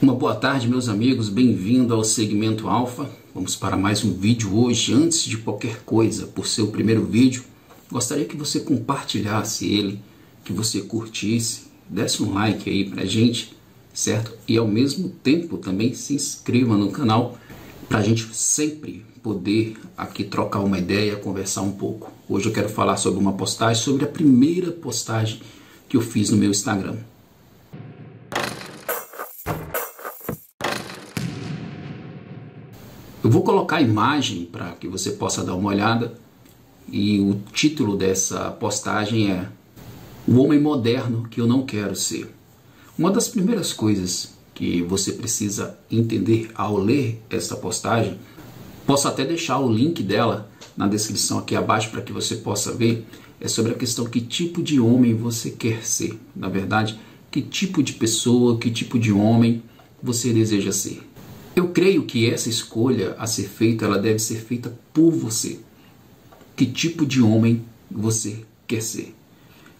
Uma boa tarde, meus amigos, bem-vindo ao Segmento Alfa. Vamos para mais um vídeo hoje. Antes de qualquer coisa, por ser o primeiro vídeo, gostaria que você compartilhasse ele, que você curtisse, desse um like aí pra gente, certo? E ao mesmo tempo também se inscreva no canal para a gente sempre poder aqui trocar uma ideia, conversar um pouco. Hoje eu quero falar sobre uma postagem, sobre a primeira postagem que eu fiz no meu Instagram. Eu vou colocar a imagem para que você possa dar uma olhada e o título dessa postagem é O Homem Moderno que eu não quero ser. Uma das primeiras coisas que você precisa entender ao ler essa postagem, posso até deixar o link dela na descrição aqui abaixo para que você possa ver, é sobre a questão que tipo de homem você quer ser. Na verdade, que tipo de pessoa, que tipo de homem você deseja ser. Eu creio que essa escolha a ser feita, ela deve ser feita por você. Que tipo de homem você quer ser?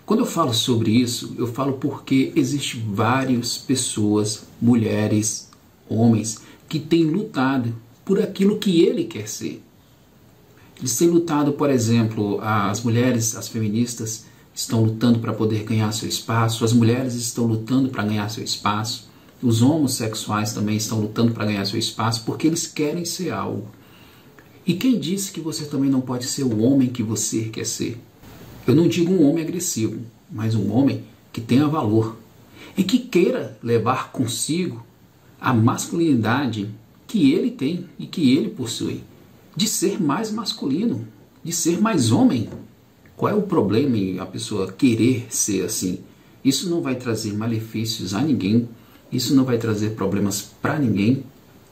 Quando eu falo sobre isso, eu falo porque existem várias pessoas, mulheres, homens, que têm lutado por aquilo que ele quer ser. Eles têm lutado, por exemplo, as mulheres, as feministas, estão lutando para poder ganhar seu espaço, as mulheres estão lutando para ganhar seu espaço, os homossexuais também estão lutando para ganhar seu espaço porque eles querem ser algo. E quem disse que você também não pode ser o homem que você quer ser? Eu não digo um homem agressivo, mas um homem que tenha valor e que queira levar consigo a masculinidade que ele tem e que ele possui, de ser mais masculino, de ser mais homem. Qual é o problema em a pessoa querer ser assim? Isso não vai trazer malefícios a ninguém, isso não vai trazer problemas para ninguém,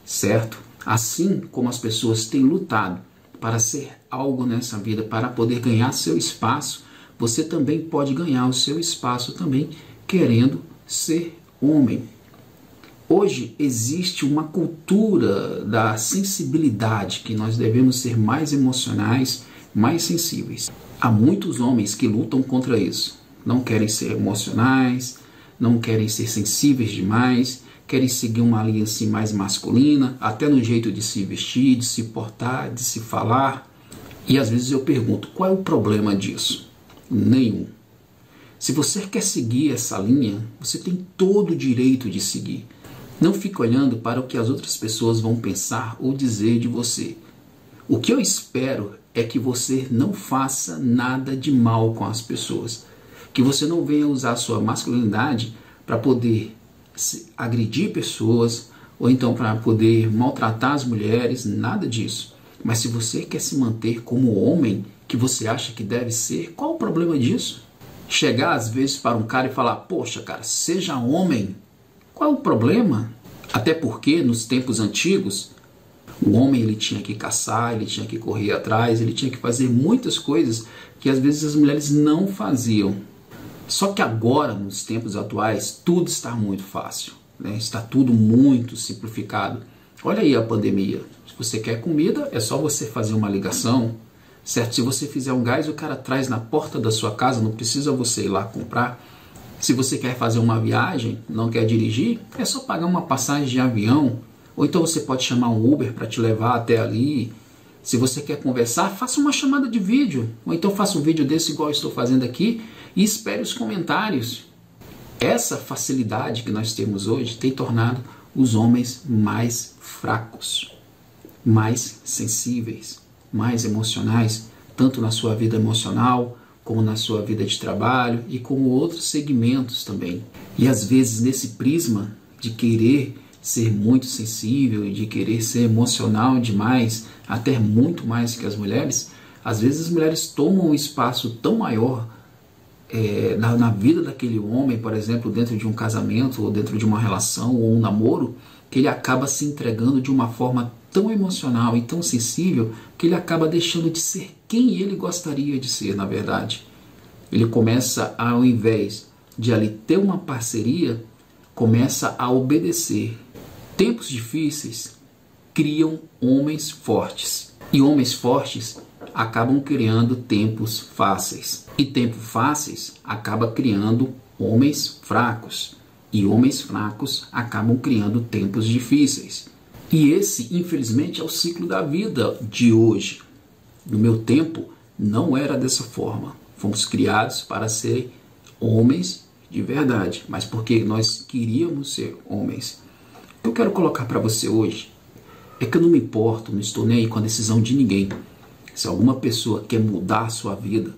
certo? Assim como as pessoas têm lutado para ser algo nessa vida, para poder ganhar seu espaço, você também pode ganhar o seu espaço também querendo ser homem. Hoje existe uma cultura da sensibilidade que nós devemos ser mais emocionais, mais sensíveis. Há muitos homens que lutam contra isso. Não querem ser emocionais, não querem ser sensíveis demais, querem seguir uma linha assim mais masculina, até no jeito de se vestir, de se portar, de se falar. E às vezes eu pergunto, qual é o problema disso? Nenhum. Se você quer seguir essa linha, você tem todo o direito de seguir. Não fique olhando para o que as outras pessoas vão pensar ou dizer de você. O que eu espero é que você não faça nada de mal com as pessoas que você não venha usar a sua masculinidade para poder agredir pessoas ou então para poder maltratar as mulheres, nada disso. Mas se você quer se manter como homem que você acha que deve ser, qual o problema disso? Chegar às vezes para um cara e falar: "Poxa, cara, seja homem". Qual o problema? Até porque nos tempos antigos, o homem ele tinha que caçar, ele tinha que correr atrás, ele tinha que fazer muitas coisas que às vezes as mulheres não faziam. Só que agora, nos tempos atuais, tudo está muito fácil, né? está tudo muito simplificado. Olha aí a pandemia. Se você quer comida, é só você fazer uma ligação, certo? Se você fizer um gás, o cara traz na porta da sua casa, não precisa você ir lá comprar. Se você quer fazer uma viagem, não quer dirigir, é só pagar uma passagem de avião, ou então você pode chamar um Uber para te levar até ali. Se você quer conversar, faça uma chamada de vídeo, ou então faça um vídeo desse igual estou fazendo aqui e espere os comentários. Essa facilidade que nós temos hoje tem tornado os homens mais fracos, mais sensíveis, mais emocionais, tanto na sua vida emocional, como na sua vida de trabalho e como outros segmentos também. E às vezes nesse prisma de querer ser muito sensível e de querer ser emocional demais, até muito mais que as mulheres, às vezes as mulheres tomam um espaço tão maior é, na, na, vida daquele homem, por exemplo, dentro de um casamento ou dentro de uma relação ou um namoro, que ele acaba se entregando de uma forma tão emocional e tão sensível que ele acaba deixando de ser quem ele gostaria de ser, na verdade. Ele começa, ao invés de ali ter uma parceria, começa a obedecer. Tempos difíceis criam homens fortes. E homens fortes acabam criando tempos fáceis. E tempos fáceis acaba criando homens fracos. E homens fracos acabam criando tempos difíceis. E esse, infelizmente, é o ciclo da vida de hoje. No meu tempo, não era dessa forma. Fomos criados para ser homens de verdade, mas porque nós queríamos ser homens. Eu quero colocar para você hoje é que eu não me importo, não estou nem aí com a decisão de ninguém. Se alguma pessoa quer mudar a sua vida,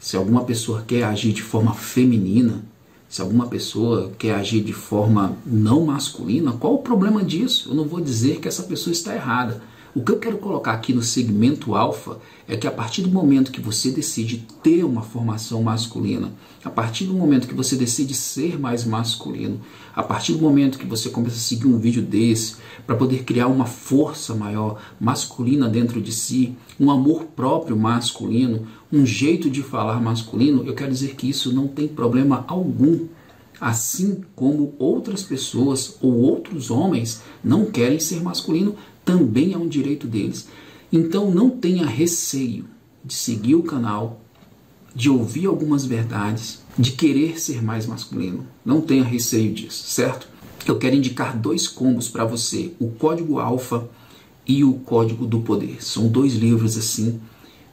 se alguma pessoa quer agir de forma feminina, se alguma pessoa quer agir de forma não masculina, qual o problema disso? Eu não vou dizer que essa pessoa está errada. O que eu quero colocar aqui no segmento alfa é que a partir do momento que você decide ter uma formação masculina, a partir do momento que você decide ser mais masculino, a partir do momento que você começa a seguir um vídeo desse para poder criar uma força maior masculina dentro de si, um amor próprio masculino, um jeito de falar masculino, eu quero dizer que isso não tem problema algum assim como outras pessoas ou outros homens não querem ser masculino, também é um direito deles. Então não tenha receio de seguir o canal, de ouvir algumas verdades, de querer ser mais masculino. Não tenha receio disso, certo? Eu quero indicar dois combos para você: o Código Alfa e o Código do Poder. São dois livros assim,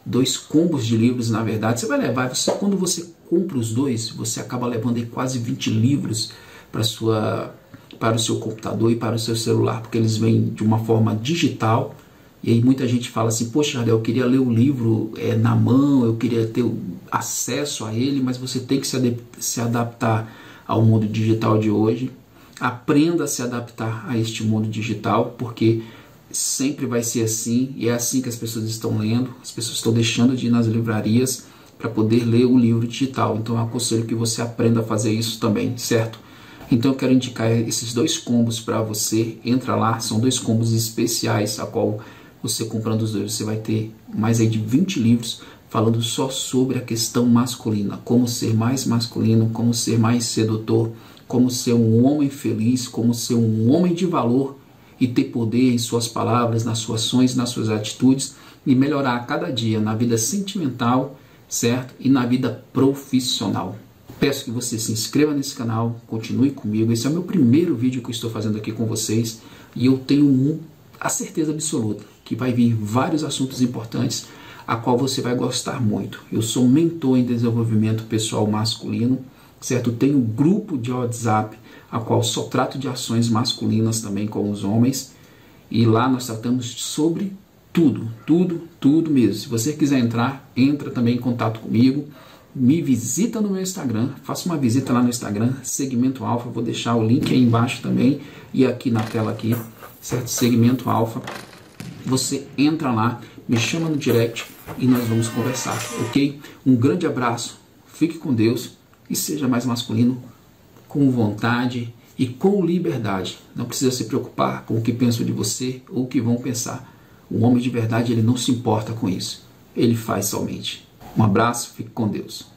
dois combos de livros, na verdade. Você vai levar, você, quando você compra os dois, você acaba levando aí quase 20 livros para sua para o seu computador e para o seu celular, porque eles vêm de uma forma digital. E aí muita gente fala assim, poxa, eu queria ler o livro é, na mão, eu queria ter acesso a ele, mas você tem que se, se adaptar ao mundo digital de hoje. Aprenda a se adaptar a este mundo digital, porque sempre vai ser assim, e é assim que as pessoas estão lendo, as pessoas estão deixando de ir nas livrarias para poder ler o livro digital. Então eu aconselho que você aprenda a fazer isso também, certo? Então eu quero indicar esses dois combos para você. Entra lá, são dois combos especiais, a qual você comprando os dois, você vai ter mais aí de 20 livros falando só sobre a questão masculina, como ser mais masculino, como ser mais sedutor, como ser um homem feliz, como ser um homem de valor e ter poder em suas palavras, nas suas ações, nas suas atitudes e melhorar a cada dia na vida sentimental, certo? E na vida profissional. Peço que você se inscreva nesse canal, continue comigo. Esse é o meu primeiro vídeo que eu estou fazendo aqui com vocês e eu tenho a certeza absoluta que vai vir vários assuntos importantes a qual você vai gostar muito. Eu sou mentor em desenvolvimento pessoal masculino, certo? Tenho um grupo de WhatsApp a qual só trato de ações masculinas também com os homens e lá nós tratamos sobre tudo, tudo, tudo mesmo. Se você quiser entrar, entra também em contato comigo me visita no meu Instagram, faça uma visita lá no Instagram, Segmento Alfa, vou deixar o link aí embaixo também e aqui na tela aqui, certo? Segmento Alfa. Você entra lá, me chama no direct e nós vamos conversar, ok? Um grande abraço, fique com Deus e seja mais masculino com vontade e com liberdade. Não precisa se preocupar com o que pensam de você ou o que vão pensar. O homem de verdade ele não se importa com isso. Ele faz somente. Um abraço, fique com Deus.